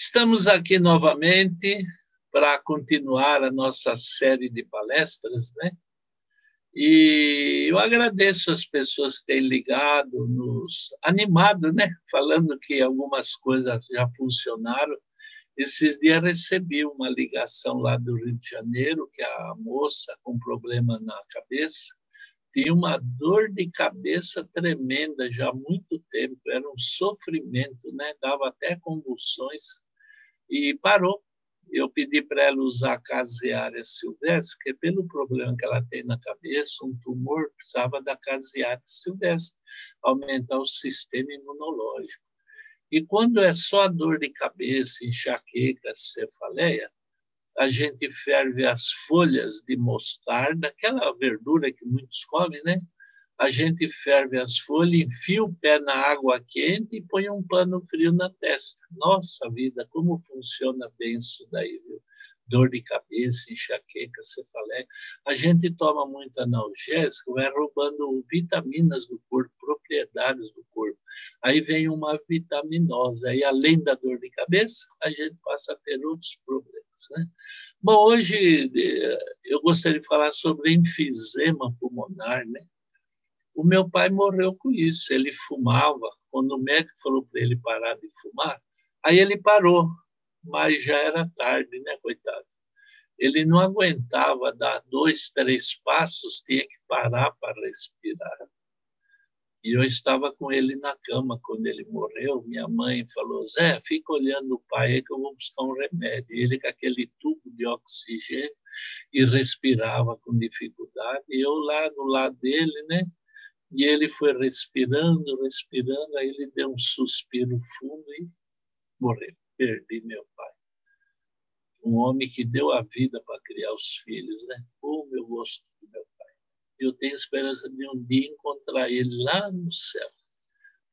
Estamos aqui novamente para continuar a nossa série de palestras, né? E eu agradeço as pessoas que têm ligado, nos animado, né? Falando que algumas coisas já funcionaram. Esses dias recebi uma ligação lá do Rio de Janeiro, que a moça com problema na cabeça tinha uma dor de cabeça tremenda já há muito tempo, era um sofrimento, né? Dava até convulsões e parou. Eu pedi para ela usar caseária silvestre, porque pelo problema que ela tem na cabeça, um tumor, precisava da caseária silvestre, aumentar o sistema imunológico. E quando é só dor de cabeça, enxaqueca, cefaleia, a gente ferve as folhas de mostarda, aquela verdura que muitos comem, né? A gente ferve as folhas, enfia o pé na água quente e põe um pano frio na testa. Nossa vida, como funciona bem isso daí, viu? Dor de cabeça, enxaqueca, cefaleia. A gente toma muito analgésico, vai roubando vitaminas do corpo, propriedades do corpo. Aí vem uma vitaminose. Aí, além da dor de cabeça, a gente passa a ter outros problemas, né? Bom, hoje eh, eu gostaria de falar sobre enfisema pulmonar, né? O meu pai morreu com isso. Ele fumava. Quando o médico falou para ele parar de fumar, aí ele parou, mas já era tarde, né, coitado? Ele não aguentava dar dois, três passos, tinha que parar para respirar. E eu estava com ele na cama quando ele morreu. Minha mãe falou: Zé, fica olhando o pai aí que eu vou buscar um remédio. E ele com aquele tubo de oxigênio e respirava com dificuldade. E eu lá do lado dele, né? E ele foi respirando, respirando, aí ele deu um suspiro fundo e morreu. Perdi meu pai. Um homem que deu a vida para criar os filhos, né? Como eu gosto do meu pai. Eu tenho esperança de um dia encontrar ele lá no céu.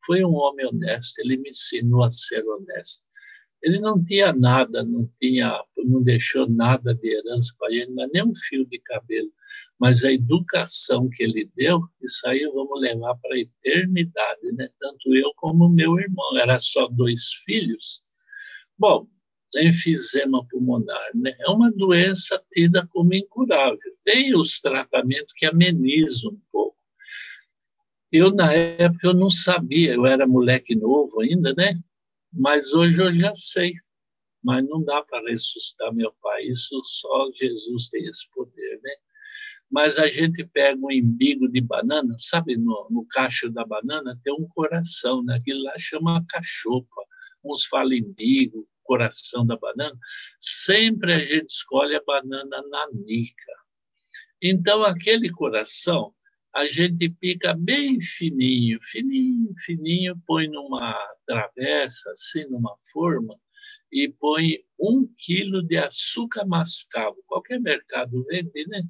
Foi um homem honesto, ele me ensinou a ser honesto. Ele não tinha nada, não tinha, não deixou nada de herança para ele, mas nem um fio de cabelo mas a educação que ele deu, isso aí vamos levar para a eternidade, né? Tanto eu como meu irmão, era só dois filhos. Bom, enfisema pulmonar, né? É uma doença tida como incurável. Tem os tratamentos que amenizam um pouco. Eu, na época, eu não sabia, eu era moleque novo ainda, né? Mas hoje eu já sei. Mas não dá para ressuscitar meu pai, isso só Jesus tem esse poder, né? mas a gente pega um embigo de banana, sabe, no, no cacho da banana tem um coração, né? aquilo lá chama cachopa, uns falam embigo, coração da banana, sempre a gente escolhe a banana nanica. Então, aquele coração, a gente pica bem fininho, fininho, fininho, põe numa travessa, assim, numa forma, e põe um quilo de açúcar mascavo. Qualquer mercado vende, né?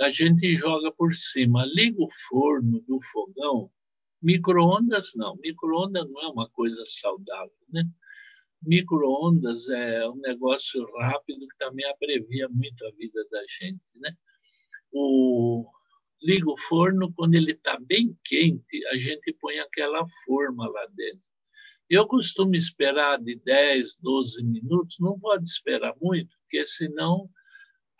a gente joga por cima, liga o forno do fogão, micro-ondas não, micro-ondas não é uma coisa saudável, né? Micro-ondas é um negócio rápido que também abrevia muito a vida da gente, né? O, liga o forno, quando ele está bem quente, a gente põe aquela forma lá dentro. Eu costumo esperar de 10, 12 minutos, não pode esperar muito, porque senão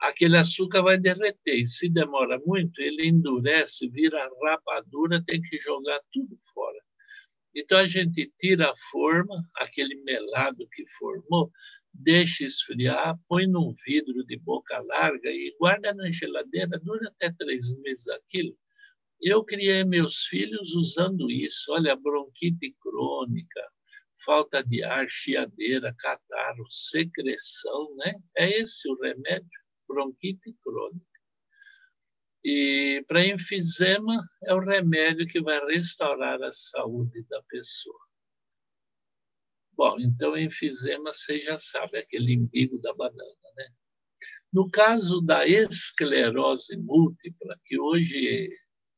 aquele açúcar vai derreter. E se demora muito, ele endurece, vira rapadura, tem que jogar tudo fora. Então a gente tira a forma, aquele melado que formou, deixa esfriar, põe num vidro de boca larga e guarda na geladeira, dura até três meses aquilo. Eu criei meus filhos usando isso. Olha, bronquite crônica, falta de ar, chiadeira, catarro, secreção, né? É esse o remédio bronquite crônica. E para enfisema é o remédio que vai restaurar a saúde da pessoa. Bom, então enfisema você já sabe, aquele embigo da banana, né? No caso da esclerose múltipla, que hoje,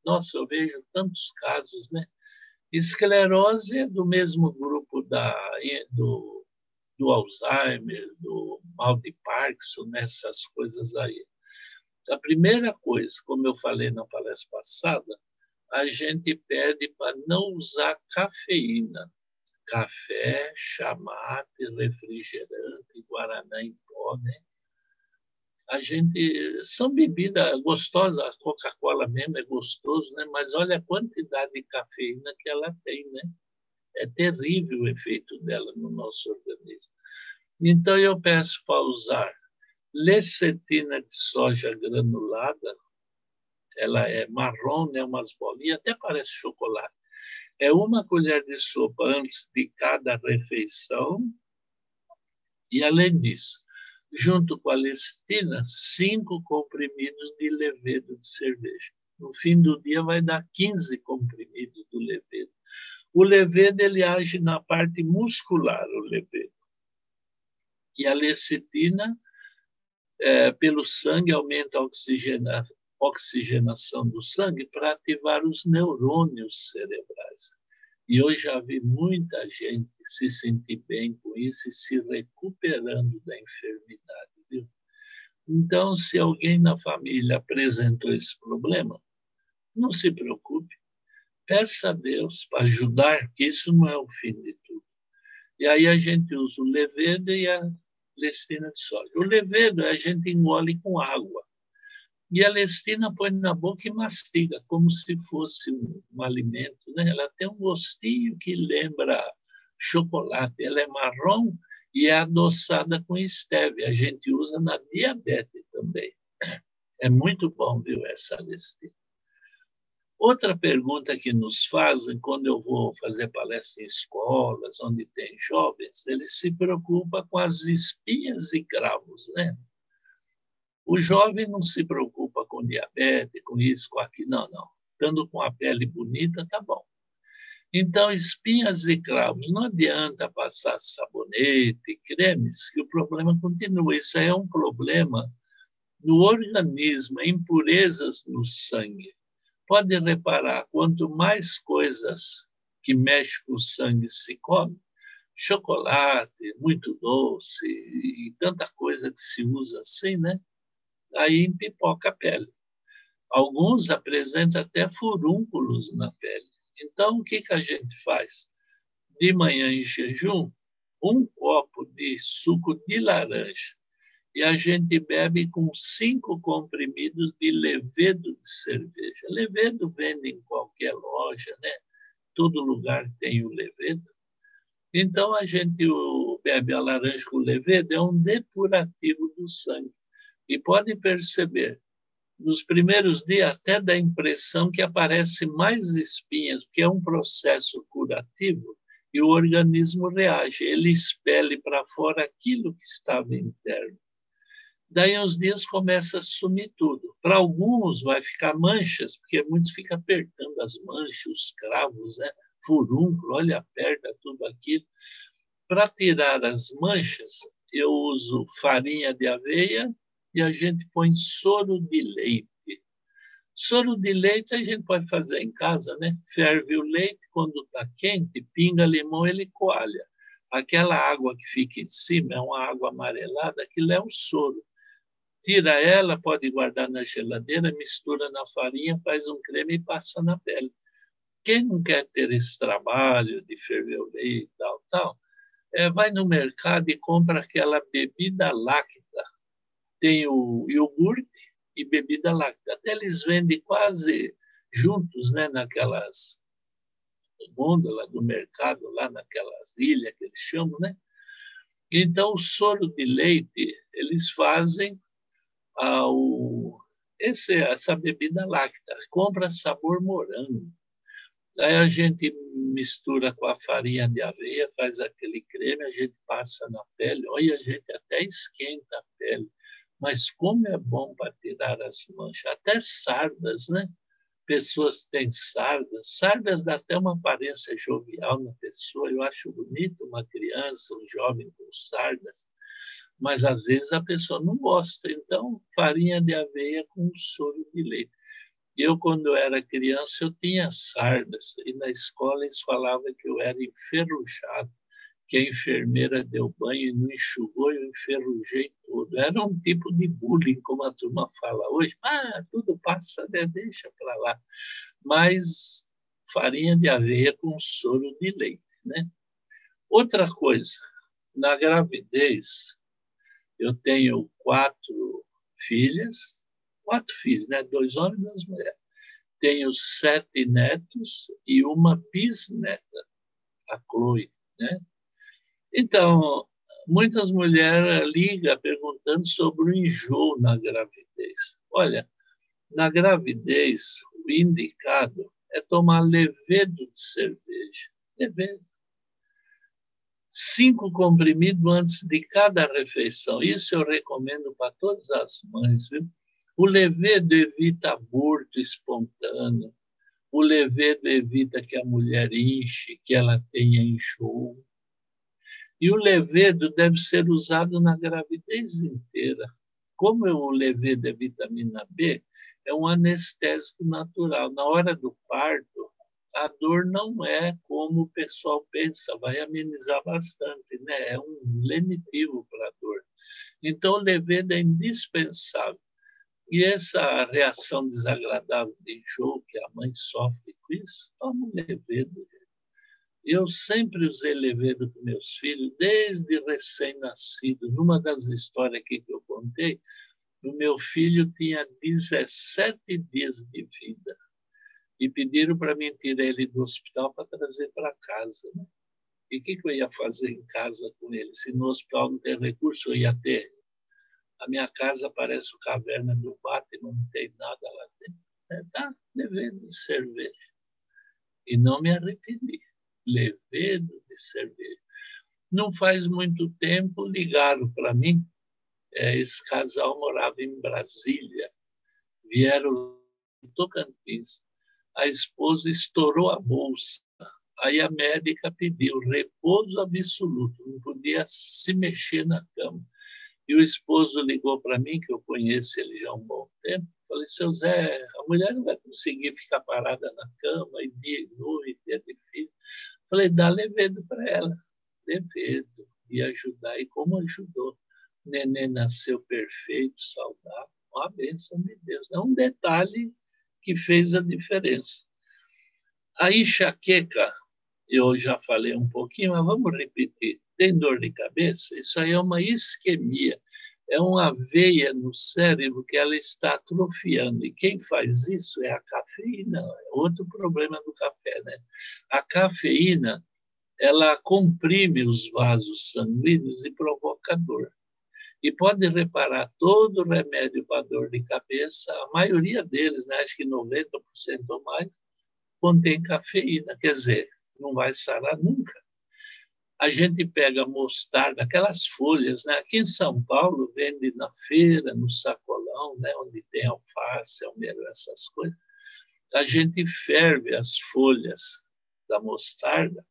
nossa, eu vejo tantos casos, né? Esclerose é do mesmo grupo da, do do Alzheimer, do mal de Parkinson, nessas coisas aí. A primeira coisa, como eu falei na palestra passada, a gente pede para não usar cafeína. Café, chamate, refrigerante, guaraná em pó, né? A gente são bebidas gostosas, a Coca-Cola mesmo é gostoso, né? Mas olha a quantidade de cafeína que ela tem, né? É terrível o efeito dela no nosso organismo. Então eu peço para usar lecetina de soja granulada, ela é marrom, né, umas bolinhas, até parece chocolate. É uma colher de sopa antes de cada refeição. E, além disso, junto com a lecitina, cinco comprimidos de levedo de cerveja. No fim do dia, vai dar 15 comprimidos do levedo. O levedo ele age na parte muscular, o levedo. E a lecitina, é, pelo sangue, aumenta a oxigenação oxigenação do sangue para ativar os neurônios cerebrais. E eu já vi muita gente se sentir bem com isso e se recuperando da enfermidade. Viu? Então, se alguém na família apresentou esse problema, não se preocupe. Peça a Deus para ajudar, que isso não é o fim de tudo. E aí a gente usa o levedo e a lestina de soja. O levedo a gente engole com água. E a lestina põe na boca e mastiga, como se fosse um, um alimento. Né? Ela tem um gostinho que lembra chocolate. Ela é marrom e é adoçada com stevia. A gente usa na diabetes também. É muito bom, viu, essa lestina. Outra pergunta que nos fazem quando eu vou fazer palestra em escolas, onde tem jovens, eles se preocupam com as espinhas e cravos, né? O jovem não se preocupa com diabetes, com isso, com aquilo, não, não. Estando com a pele bonita, tá bom. Então, espinhas e cravos, não adianta passar sabonete, cremes, que o problema continua. Isso é um problema no organismo, impurezas no sangue. Pode reparar, quanto mais coisas que mexem com o sangue se come, chocolate, muito doce e tanta coisa que se usa assim, né? Aí empipoca a pele. Alguns apresentam até furúnculos na pele. Então, o que, que a gente faz? De manhã em jejum, um copo de suco de laranja e a gente bebe com cinco comprimidos de levedo de cerveja. Levedo vende em qualquer loja, né? Todo lugar tem o levedo. Então a gente bebe a laranja com levedo, é um depurativo do sangue. E podem perceber, nos primeiros dias até dá a impressão que aparece mais espinhas, porque é um processo curativo e o organismo reage, ele expele para fora aquilo que estava interno. Daí uns dias começa a sumir tudo. Para alguns vai ficar manchas, porque muitos ficam apertando as manchas, os cravos, né? furúnculo, olha, aperta tudo aquilo. Para tirar as manchas, eu uso farinha de aveia, e a gente põe soro de leite. Soro de leite a gente pode fazer em casa, né? Ferve o leite, quando está quente, pinga limão, ele coalha. Aquela água que fica em cima é uma água amarelada, aquilo é o soro. Tira ela, pode guardar na geladeira, mistura na farinha, faz um creme e passa na pele. Quem não quer ter esse trabalho de ferver o leite e tal, tal, é, vai no mercado e compra aquela bebida láctea tem o iogurte e bebida láctea. Até eles vendem quase juntos, né, naquelas gôndolas do mercado, lá naquelas ilhas que eles chamam, né? Então, o soro de leite, eles fazem ao, esse, essa bebida láctea, compra sabor morango. Aí a gente mistura com a farinha de aveia, faz aquele creme, a gente passa na pele, olha, a gente até esquenta a pele. Mas como é bom para tirar as manchas, até sardas, né? Pessoas têm sardas, sardas dá até uma aparência jovial na pessoa. Eu acho bonito uma criança, um jovem com sardas, mas às vezes a pessoa não gosta. Então, farinha de aveia com soro de leite. Eu, quando era criança, eu tinha sardas, e na escola eles falavam que eu era enferrujado que a enfermeira deu banho e não enxugou, eu enferrujei tudo. Era um tipo de bullying, como a turma fala hoje. Ah, tudo passa, né? deixa para lá. Mas farinha de aveia com soro de leite. Né? Outra coisa, na gravidez, eu tenho quatro filhas, quatro filhos, né? dois homens e duas mulheres. Tenho sete netos e uma bisneta, a Chloe. Né? Então, muitas mulheres ligam perguntando sobre o enjoo na gravidez. Olha, na gravidez, o indicado é tomar levedo de cerveja. Levedo cinco comprimidos antes de cada refeição. Isso eu recomendo para todas as mães. Viu? O levedo evita aborto espontâneo. O levedo evita que a mulher enche, que ela tenha enxoo. E o levedo deve ser usado na gravidez inteira. Como o levedo é vitamina B, é um anestésico natural. Na hora do parto, a dor não é como o pessoal pensa, vai amenizar bastante, né? É um lenitivo para a dor. Então, o levedo é indispensável. E essa reação desagradável de enjoo que a mãe sofre com isso, toma o levedo. Eu sempre usei levedo com meus filhos, desde recém-nascido. Numa das histórias aqui que eu contei, o meu filho tinha 17 dias de vida e pediram para mim tirar ele do hospital para trazer para casa. Né? E o que, que eu ia fazer em casa com ele? Se no hospital não tem recurso, eu ia ter. A minha casa parece o caverna do Batman, não tem nada lá dentro. É, tá, levedo de cerveja. E não me arrependi. Levedo de cerveja. Não faz muito tempo, ligaram para mim. É, esse casal morava em Brasília. Vieram em Tocantins a esposa estourou a bolsa. Aí a médica pediu repouso absoluto, não podia se mexer na cama. E o esposo ligou para mim, que eu conheço ele já há um bom tempo. Falei, seu Zé, a mulher não vai conseguir ficar parada na cama e dia e noite, de filho. Falei, dá levedo para ela, levedo, e ajudar. E como ajudou? O neném nasceu perfeito, saudável, uma bênção de Deus. É um detalhe que fez a diferença. A enxaqueca, eu já falei um pouquinho, mas vamos repetir. Tem dor de cabeça? Isso aí é uma isquemia. É uma veia no cérebro que ela está atrofiando. E quem faz isso é a cafeína. É outro problema do café, né? A cafeína, ela comprime os vasos sanguíneos e provoca dor. E pode reparar, todo remédio para dor de cabeça, a maioria deles, né, acho que 90% ou mais, contém cafeína, quer dizer, não vai sarar nunca. A gente pega mostarda, aquelas folhas, né? aqui em São Paulo vende na feira, no sacolão, né? onde tem alface, almeiro, essas coisas. A gente ferve as folhas da mostarda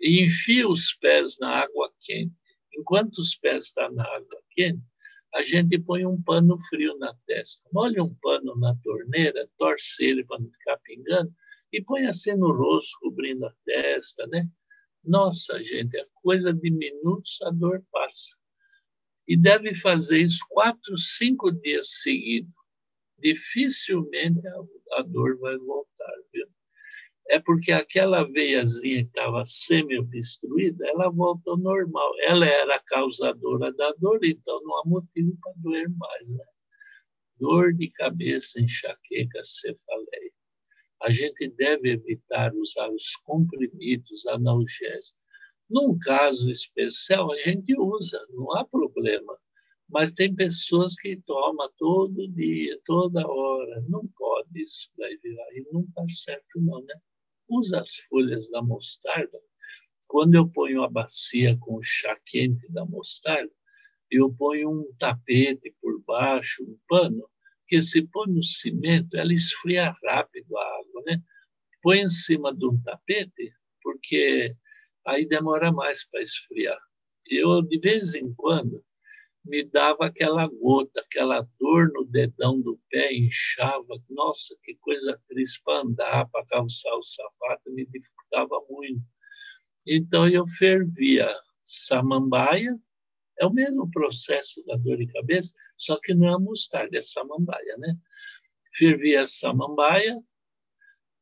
e enfia os pés na água quente enquanto os pés estão na água quente, a gente põe um pano frio na testa. Molha um pano na torneira, torce ele para não ficar pingando e põe assim no rosto, cobrindo a testa, né? Nossa, gente, é coisa de minutos, a dor passa. E deve fazer isso quatro, cinco dias seguidos. Dificilmente a, a dor vai voltar, viu? é porque aquela veiazinha que estava semi-obstruída, ela volta ao normal. Ela era a causadora da dor, então não há motivo para doer mais. Né? Dor de cabeça, enxaqueca, cefaleia. A gente deve evitar usar os comprimidos analgésicos. Num caso especial, a gente usa, não há problema. Mas tem pessoas que tomam todo dia, toda hora. Não pode isso daí virar. E não está certo, não, né? usa as folhas da mostarda. Quando eu ponho a bacia com o chá quente da mostarda, eu ponho um tapete por baixo, um pano, que se põe no cimento, ela esfria rápido a água, né? Põe em cima de um tapete, porque aí demora mais para esfriar. Eu, de vez em quando, me dava aquela gota, aquela dor no dedão do pé, inchava. Nossa, que coisa triste para andar, para calçar o sapato, me dificultava muito. Então eu fervia samambaia, é o mesmo processo da dor de cabeça, só que não é a mostarda, é samambaia, né? Fervia a samambaia,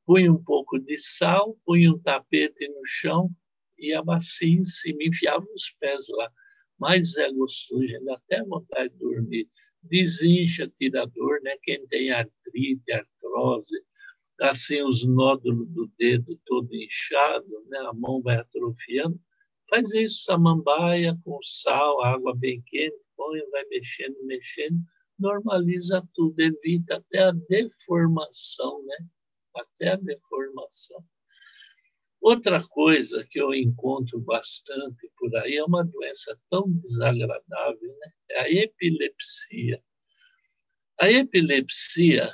punha um pouco de sal, punha um tapete no chão e a bacia em cima, enfiava os pés lá. Mas é gostoso, ainda até vontade de dormir. Desincha, tira dor, né? Quem tem artrite, artrose, assim os nódulos do dedo todo inchado, né? A mão vai atrofiando. Faz isso, samambaia com sal, água bem quente, põe, vai mexendo, mexendo, normaliza tudo, evita até a deformação, né? Até a deformação. Outra coisa que eu encontro bastante por aí é uma doença tão desagradável, né? é a epilepsia. A epilepsia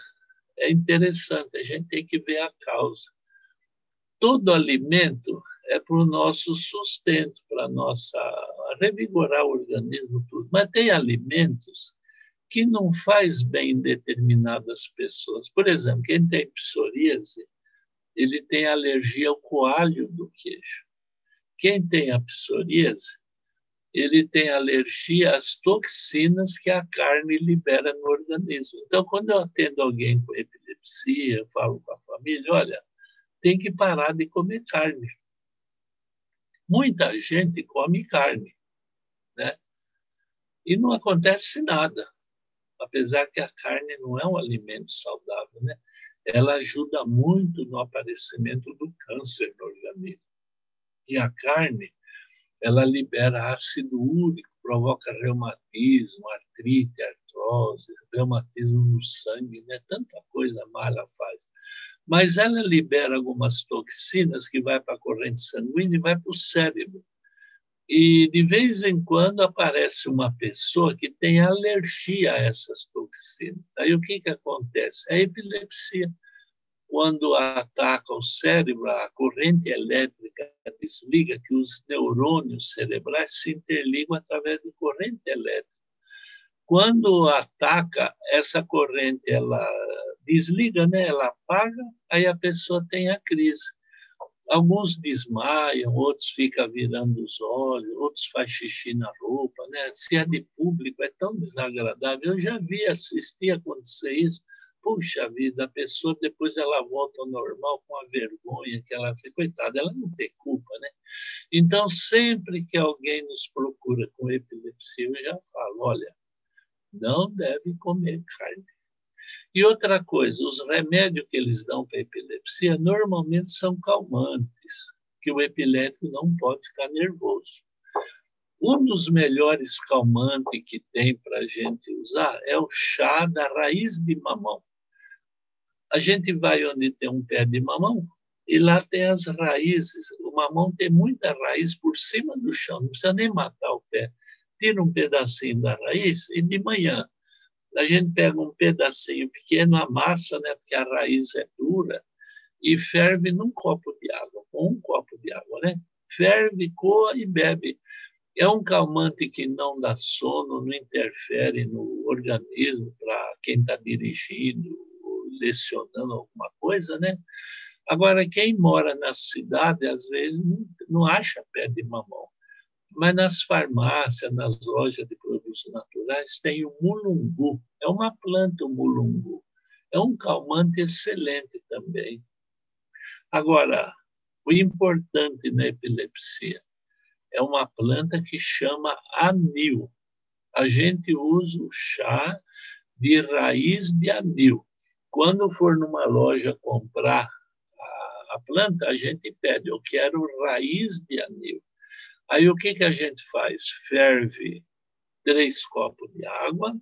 é interessante, a gente tem que ver a causa. Todo alimento é para o nosso sustento, para nossa revigorar o organismo tudo. Mas tem alimentos que não faz bem em determinadas pessoas. Por exemplo, quem tem psoríase, ele tem alergia ao coalho do queijo. Quem tem a psoríase, ele tem alergia às toxinas que a carne libera no organismo. Então, quando eu atendo alguém com epilepsia, eu falo com a família, olha, tem que parar de comer carne. Muita gente come carne, né? E não acontece nada, apesar que a carne não é um alimento saudável, né? ela ajuda muito no aparecimento do câncer no organismo. E a carne, ela libera ácido úrico, provoca reumatismo, artrite, artrose, reumatismo no sangue, né? Tanta coisa má ela faz. Mas ela libera algumas toxinas que vai para a corrente sanguínea e vai para o cérebro. E de vez em quando aparece uma pessoa que tem alergia a essas toxinas. Aí o que, que acontece? A epilepsia, quando ataca o cérebro, a corrente elétrica desliga, que os neurônios cerebrais se interligam através de corrente elétrica. Quando ataca, essa corrente ela desliga, né? ela apaga, aí a pessoa tem a crise. Alguns desmaiam, outros ficam virando os olhos, outros faz xixi na roupa, né? Se é de público é tão desagradável. Eu já vi assistir acontecer isso. Puxa vida, a pessoa depois ela volta ao normal com a vergonha que ela fez. Coitada, ela não tem culpa, né? Então, sempre que alguém nos procura com epilepsia, eu já falo, olha, não deve comer carne e outra coisa, os remédios que eles dão para epilepsia normalmente são calmantes, que o epilético não pode ficar nervoso. Um dos melhores calmantes que tem para a gente usar é o chá da raiz de mamão. A gente vai onde tem um pé de mamão e lá tem as raízes. O mamão tem muita raiz por cima do chão, não precisa nem matar o pé. Tira um pedacinho da raiz e de manhã a gente pega um pedacinho pequeno, amassa, né, porque a raiz é dura, e ferve num copo de água, com um copo de água, né? Ferve, coa e bebe. É um calmante que não dá sono, não interfere no organismo para quem está dirigindo, lecionando alguma coisa, né? Agora, quem mora na cidade, às vezes, não, não acha pé de mamão. Mas nas farmácias, nas lojas de produtos naturais, tem o mulungu. É uma planta, o mulungu. É um calmante excelente também. Agora, o importante na epilepsia é uma planta que chama anil. A gente usa o chá de raiz de anil. Quando for numa loja comprar a, a planta, a gente pede, eu quero raiz de anil. Aí o que, que a gente faz? Ferve três copos de água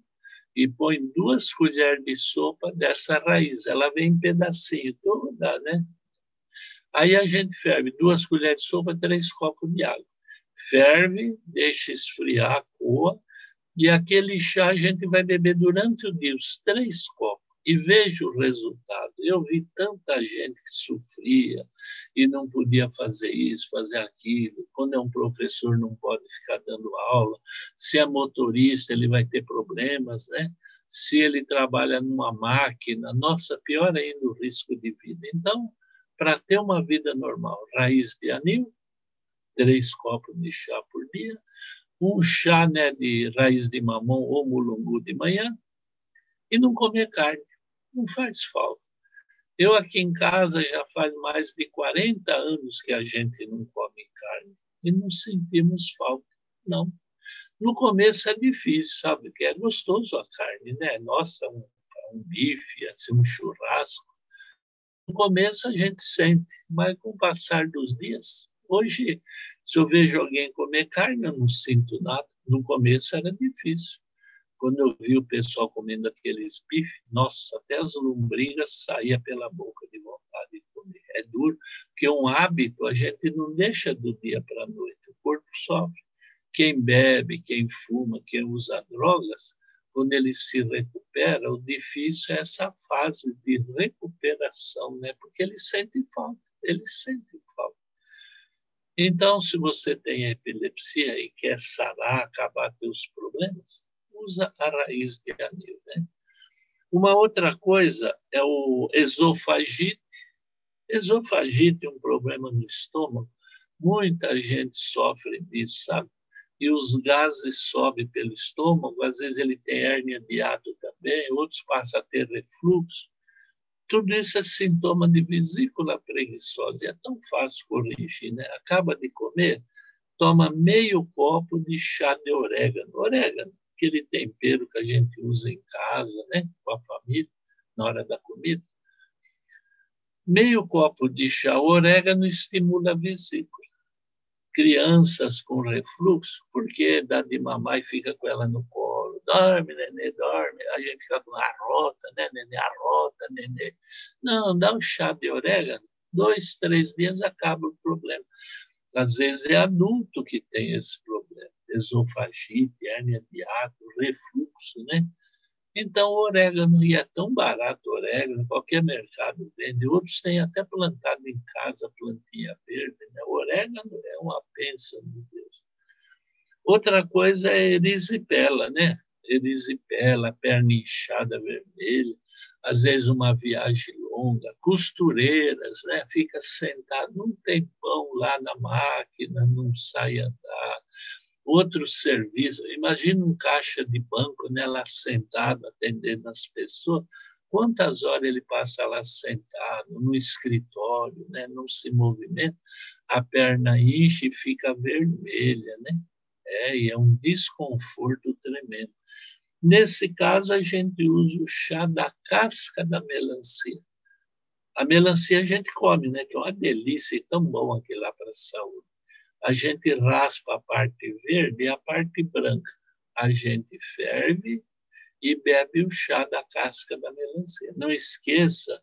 e põe duas colheres de sopa dessa raiz. Ela vem em pedacinho toda, né? Aí a gente ferve duas colheres de sopa, três copos de água. Ferve, deixa esfriar, coa, e aquele chá a gente vai beber durante o dia, os três copos e vejo o resultado. Eu vi tanta gente que sofria e não podia fazer isso, fazer aquilo. Quando é um professor, não pode ficar dando aula. Se é motorista, ele vai ter problemas, né? Se ele trabalha numa máquina, nossa, pior ainda o risco de vida. Então, para ter uma vida normal, raiz de anil, três copos de chá por dia, um chá né, de raiz de mamão ou mulungu de manhã, e não comer carne não faz falta. Eu aqui em casa já faz mais de 40 anos que a gente não come carne e não sentimos falta, não. No começo é difícil, sabe? Que é gostoso a carne, né? Nossa, um, um bife, assim, um churrasco. No começo a gente sente, mas com o passar dos dias, hoje, se eu vejo alguém comer carne, eu não sinto nada. No começo era difícil. Quando eu vi o pessoal comendo aqueles bifes, nossa, até as lombrigas saía pela boca de vontade de comer. É duro, porque um hábito a gente não deixa do dia para a noite, o corpo sofre. Quem bebe, quem fuma, quem usa drogas, quando ele se recupera, o difícil é essa fase de recuperação, né? porque ele sente falta, ele sente falta. Então, se você tem epilepsia e quer sarar, acabar seus problemas, usa a raiz de anil. Né? Uma outra coisa é o esofagite. Esofagite é um problema no estômago. Muita gente sofre disso, sabe? E os gases sobem pelo estômago, às vezes ele tem hérnia de ato também, outros passam a ter refluxo. Tudo isso é sintoma de vesícula preguiçosa. E é tão fácil corrigir, né? Acaba de comer, toma meio copo de chá de orégano. Orégano aquele tempero que a gente usa em casa, né, com a família, na hora da comida. Meio copo de chá orégano estimula a vesícula. Crianças com refluxo, porque dá de mamar e fica com ela no colo. Dorme, nenê, dorme. A gente fica com arrota, né, nenê, arrota, nenê. Não, dá um chá de orégano, dois, três dias acaba o problema. Às vezes é adulto que tem esse problema esofagite, hérnia de ato, refluxo, né? Então, o orégano, e é tão barato orégano, qualquer mercado vende, outros têm até plantado em casa plantinha verde. Né? O orégano é uma bênção de Deus. Outra coisa é erisipela, né? Erisipela, perna inchada vermelha, às vezes uma viagem longa, costureiras, né? Fica sentado um tempão lá na máquina, não sai andar outro serviço. Imagina um caixa de banco né, lá sentado, atendendo as pessoas. Quantas horas ele passa lá sentado, no escritório, né, não se movimenta, a perna enche e fica vermelha, né? É, e é um desconforto tremendo. Nesse caso, a gente usa o chá da casca da melancia. A melancia a gente come, né? Que é uma delícia e tão bom aquilo lá para a saúde a gente raspa a parte verde e a parte branca. A gente ferve e bebe o chá da casca da melancia. Não esqueça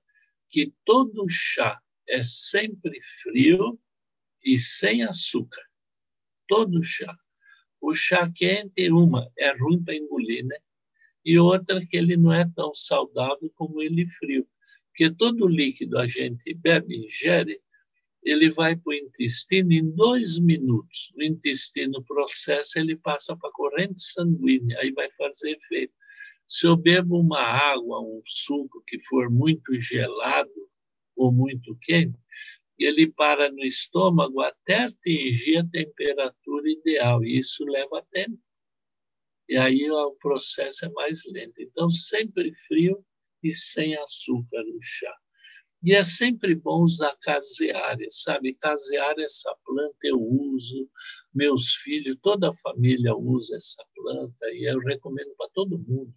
que todo chá é sempre frio e sem açúcar. Todo chá. O chá quente, uma, é ruim para engolir, né? E outra, que ele não é tão saudável como ele frio. Porque todo líquido a gente bebe ingere, ele vai para o intestino em dois minutos. O intestino processa, ele passa para a corrente sanguínea, aí vai fazer efeito. Se eu bebo uma água, um suco que for muito gelado ou muito quente, ele para no estômago até atingir a temperatura ideal, e isso leva tempo. E aí o processo é mais lento. Então, sempre frio e sem açúcar o chá. E é sempre bom usar caseária, sabe? Caseária, essa planta eu uso, meus filhos, toda a família usa essa planta e eu recomendo para todo mundo.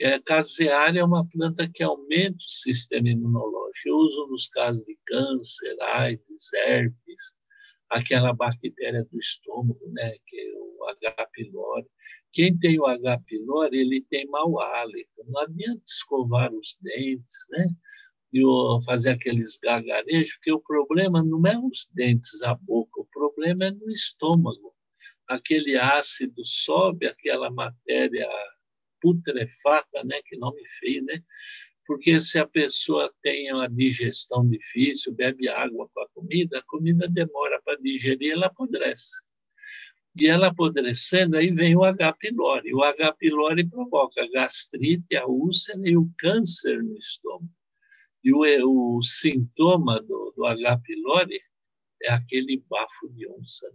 É, caseária é uma planta que aumenta o sistema imunológico. Eu uso nos casos de câncer, AIDS, herpes, aquela bactéria do estômago, né, que é o H. pylori. Quem tem o H. pylori, ele tem mau hálito. Não adianta escovar os dentes, né? E fazer aqueles gargarejos, porque o problema não é os dentes, a boca, o problema é no estômago. Aquele ácido sobe, aquela matéria putrefata, né, que nome feio, né? Porque se a pessoa tem uma digestão difícil, bebe água com a comida, a comida demora para digerir, ela apodrece. E ela apodrecendo, aí vem o H. pylori. O H. pylori provoca gastrite, a úlcera e o câncer no estômago. E o, o sintoma do, do H. pylori é aquele bafo de onça.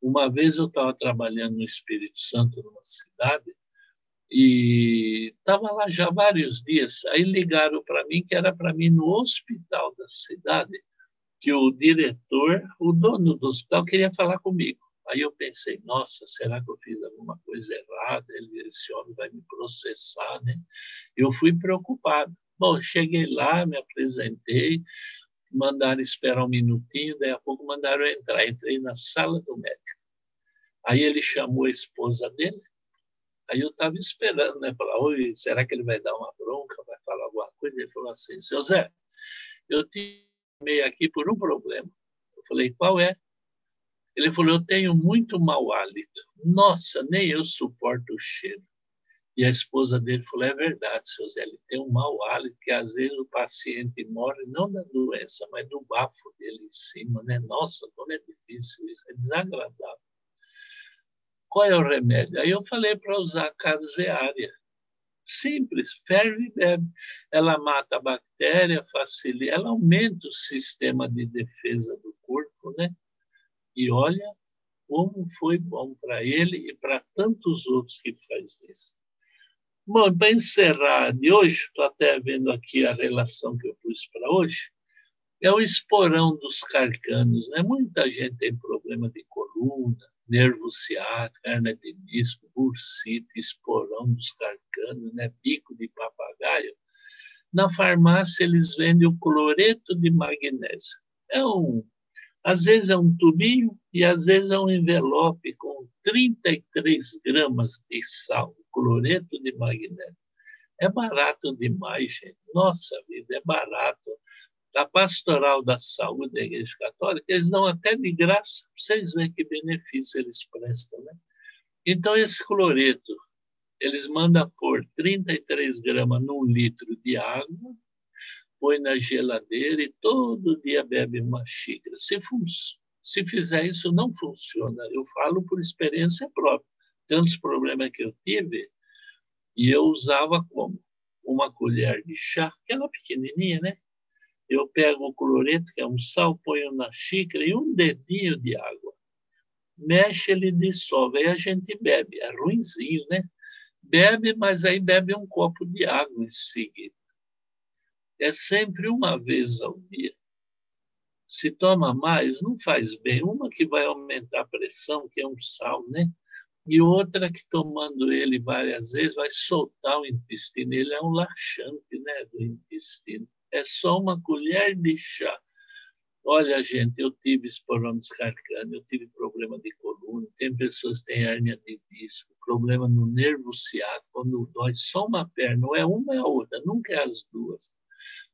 Uma vez eu estava trabalhando no Espírito Santo, numa cidade, E estava lá já vários dias. Aí ligaram para mim que era para mim no hospital da cidade, que o diretor, o dono do hospital, queria falar comigo. Aí eu pensei, nossa, será que eu fiz alguma coisa errada? Ele, esse homem vai me processar, né? Eu fui preocupado. Bom, cheguei lá, me apresentei, mandaram esperar um minutinho, daí a pouco mandaram entrar. Entrei na sala do médico. Aí ele chamou a esposa dele, aí eu estava esperando, né? Falar, oi, será que ele vai dar uma bronca, vai falar alguma coisa? Ele falou assim, seu Zé, eu te chamei aqui por um problema. Eu falei, qual é? Ele falou: Eu tenho muito mau hálito. Nossa, nem eu suporto o cheiro. E a esposa dele falou: É verdade, seu Zé, ele tem um mau hálito, que às vezes o paciente morre não da doença, mas do bafo dele em cima, né? Nossa, como é difícil isso, é desagradável. Qual é o remédio? Aí eu falei para usar caseária. Simples, ferve e bebe. Ela mata a bactéria, facilita, ela aumenta o sistema de defesa do corpo, né? E olha como foi bom para ele e para tantos outros que faz isso. Bom, para encerrar de hoje, estou até vendo aqui a relação que eu pus para hoje, é o esporão dos carcanos. Né? Muita gente tem problema de coluna, nervo ciático, hernia de disco, bursite, esporão dos carcanos, né? bico de papagaio. Na farmácia, eles vendem o cloreto de magnésio. É um às vezes é um tubinho e às vezes é um envelope com 33 gramas de sal, cloreto de magnésio. É barato demais, gente. Nossa vida, é barato. A pastoral da saúde da Igreja Católica, eles dão até de graça, vocês verem que benefício eles prestam, né? Então, esse cloreto, eles mandam pôr 33 gramas num litro de água, põe na geladeira e todo dia bebe uma xícara. Se, se fizer isso, não funciona. Eu falo por experiência própria. Tantos problemas que eu tive, e eu usava como? Uma colher de chá, aquela pequenininha, né? Eu pego o cloreto, que é um sal, ponho na xícara e um dedinho de água. Mexe, ele dissolve. Aí a gente bebe. É ruinzinho, né? Bebe, mas aí bebe um copo de água em seguida é sempre uma vez ao dia. Se toma mais, não faz bem. Uma que vai aumentar a pressão, que é um sal, né? E outra que tomando ele várias vezes vai soltar o intestino. Ele é um laxante, né, do intestino. É só uma colher de chá. Olha, gente, eu tive esporão descarcando, eu tive problema de coluna, tem pessoas que têm hérnia de disco, problema no nervo ciático, quando dói só uma perna, não é uma é a outra, nunca é as duas.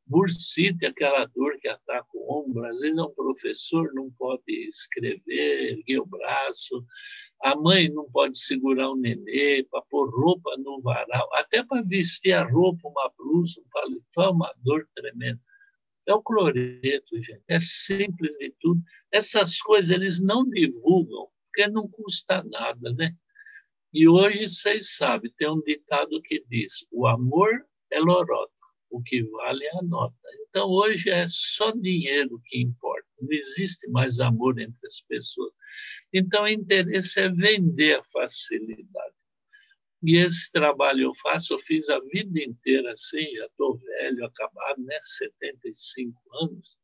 Bursite, aquela dor que ataca o ombro, às vezes é um professor não pode escrever, erguer o braço, a mãe não pode segurar o nenê para pôr roupa no varal, até para vestir a roupa, uma blusa, um paletó, é uma dor tremenda. É o cloreto, gente. É simples de tudo. Essas coisas eles não divulgam, porque não custa nada, né? E hoje, vocês sabem, tem um ditado que diz: o amor é lorota o que vale é a nota. Então, hoje é só dinheiro que importa, não existe mais amor entre as pessoas. Então, o interesse é vender a facilidade. E esse trabalho eu faço, eu fiz a vida inteira assim, já estou velho, acabado, né? 75 anos.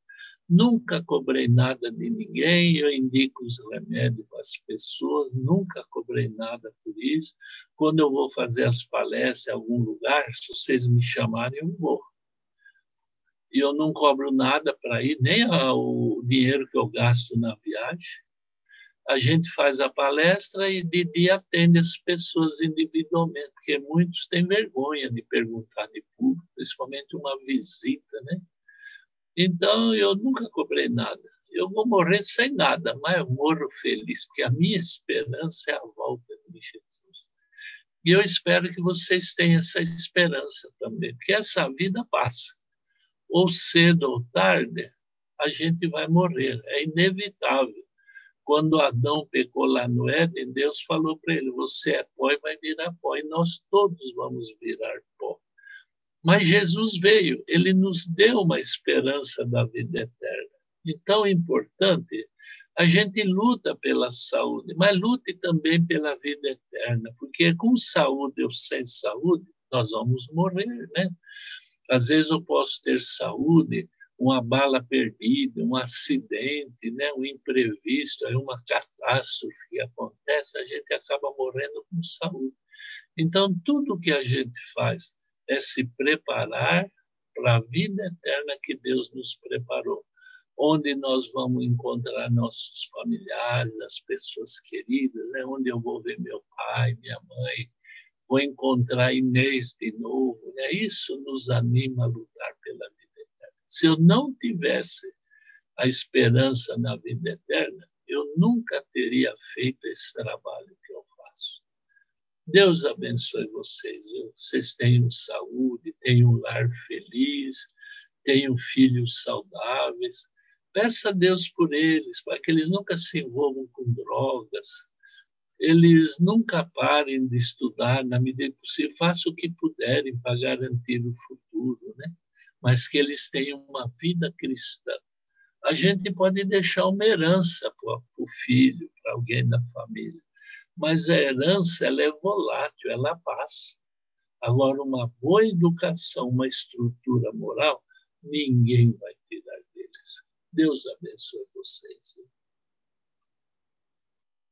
Nunca cobrei nada de ninguém, eu indico os remédios para as pessoas, nunca cobrei nada por isso. Quando eu vou fazer as palestras em algum lugar, se vocês me chamarem, eu vou. E eu não cobro nada para ir, nem o dinheiro que eu gasto na viagem. A gente faz a palestra e de dia atende as pessoas individualmente, porque muitos têm vergonha de perguntar de público, principalmente uma visita, né? Então, eu nunca cobrei nada. Eu vou morrer sem nada, mas eu morro feliz, porque a minha esperança é a volta de Jesus. E eu espero que vocês tenham essa esperança também, porque essa vida passa. Ou cedo ou tarde, a gente vai morrer, é inevitável. Quando Adão pecou lá no Éden, Deus falou para ele: Você é pó e vai virar pó, e nós todos vamos virar pó. Mas Jesus veio, ele nos deu uma esperança da vida eterna. Então é importante A gente luta pela saúde, mas lute também pela vida eterna, porque com saúde ou sem saúde, nós vamos morrer, né? Às vezes eu posso ter saúde, uma bala perdida, um acidente, né, um imprevisto, aí uma catástrofe acontece, a gente acaba morrendo com saúde. Então, tudo que a gente faz é se preparar para a vida eterna que Deus nos preparou, onde nós vamos encontrar nossos familiares, as pessoas queridas, né? onde eu vou ver meu pai, minha mãe, vou encontrar Inês de novo. Né? Isso nos anima a lutar pela vida se eu não tivesse a esperança na vida eterna, eu nunca teria feito esse trabalho. Deus abençoe vocês. Vocês tenham saúde, tenham um lar feliz, tenham filhos saudáveis. Peça a Deus por eles, para que eles nunca se envolvam com drogas, eles nunca parem de estudar na medida possível, façam o que puderem para garantir o futuro, né? mas que eles tenham uma vida cristã. A gente pode deixar uma herança para o filho, para alguém da família, mas a herança ela é volátil, ela passa. Agora, uma boa educação, uma estrutura moral, ninguém vai tirar deles. Deus abençoe vocês.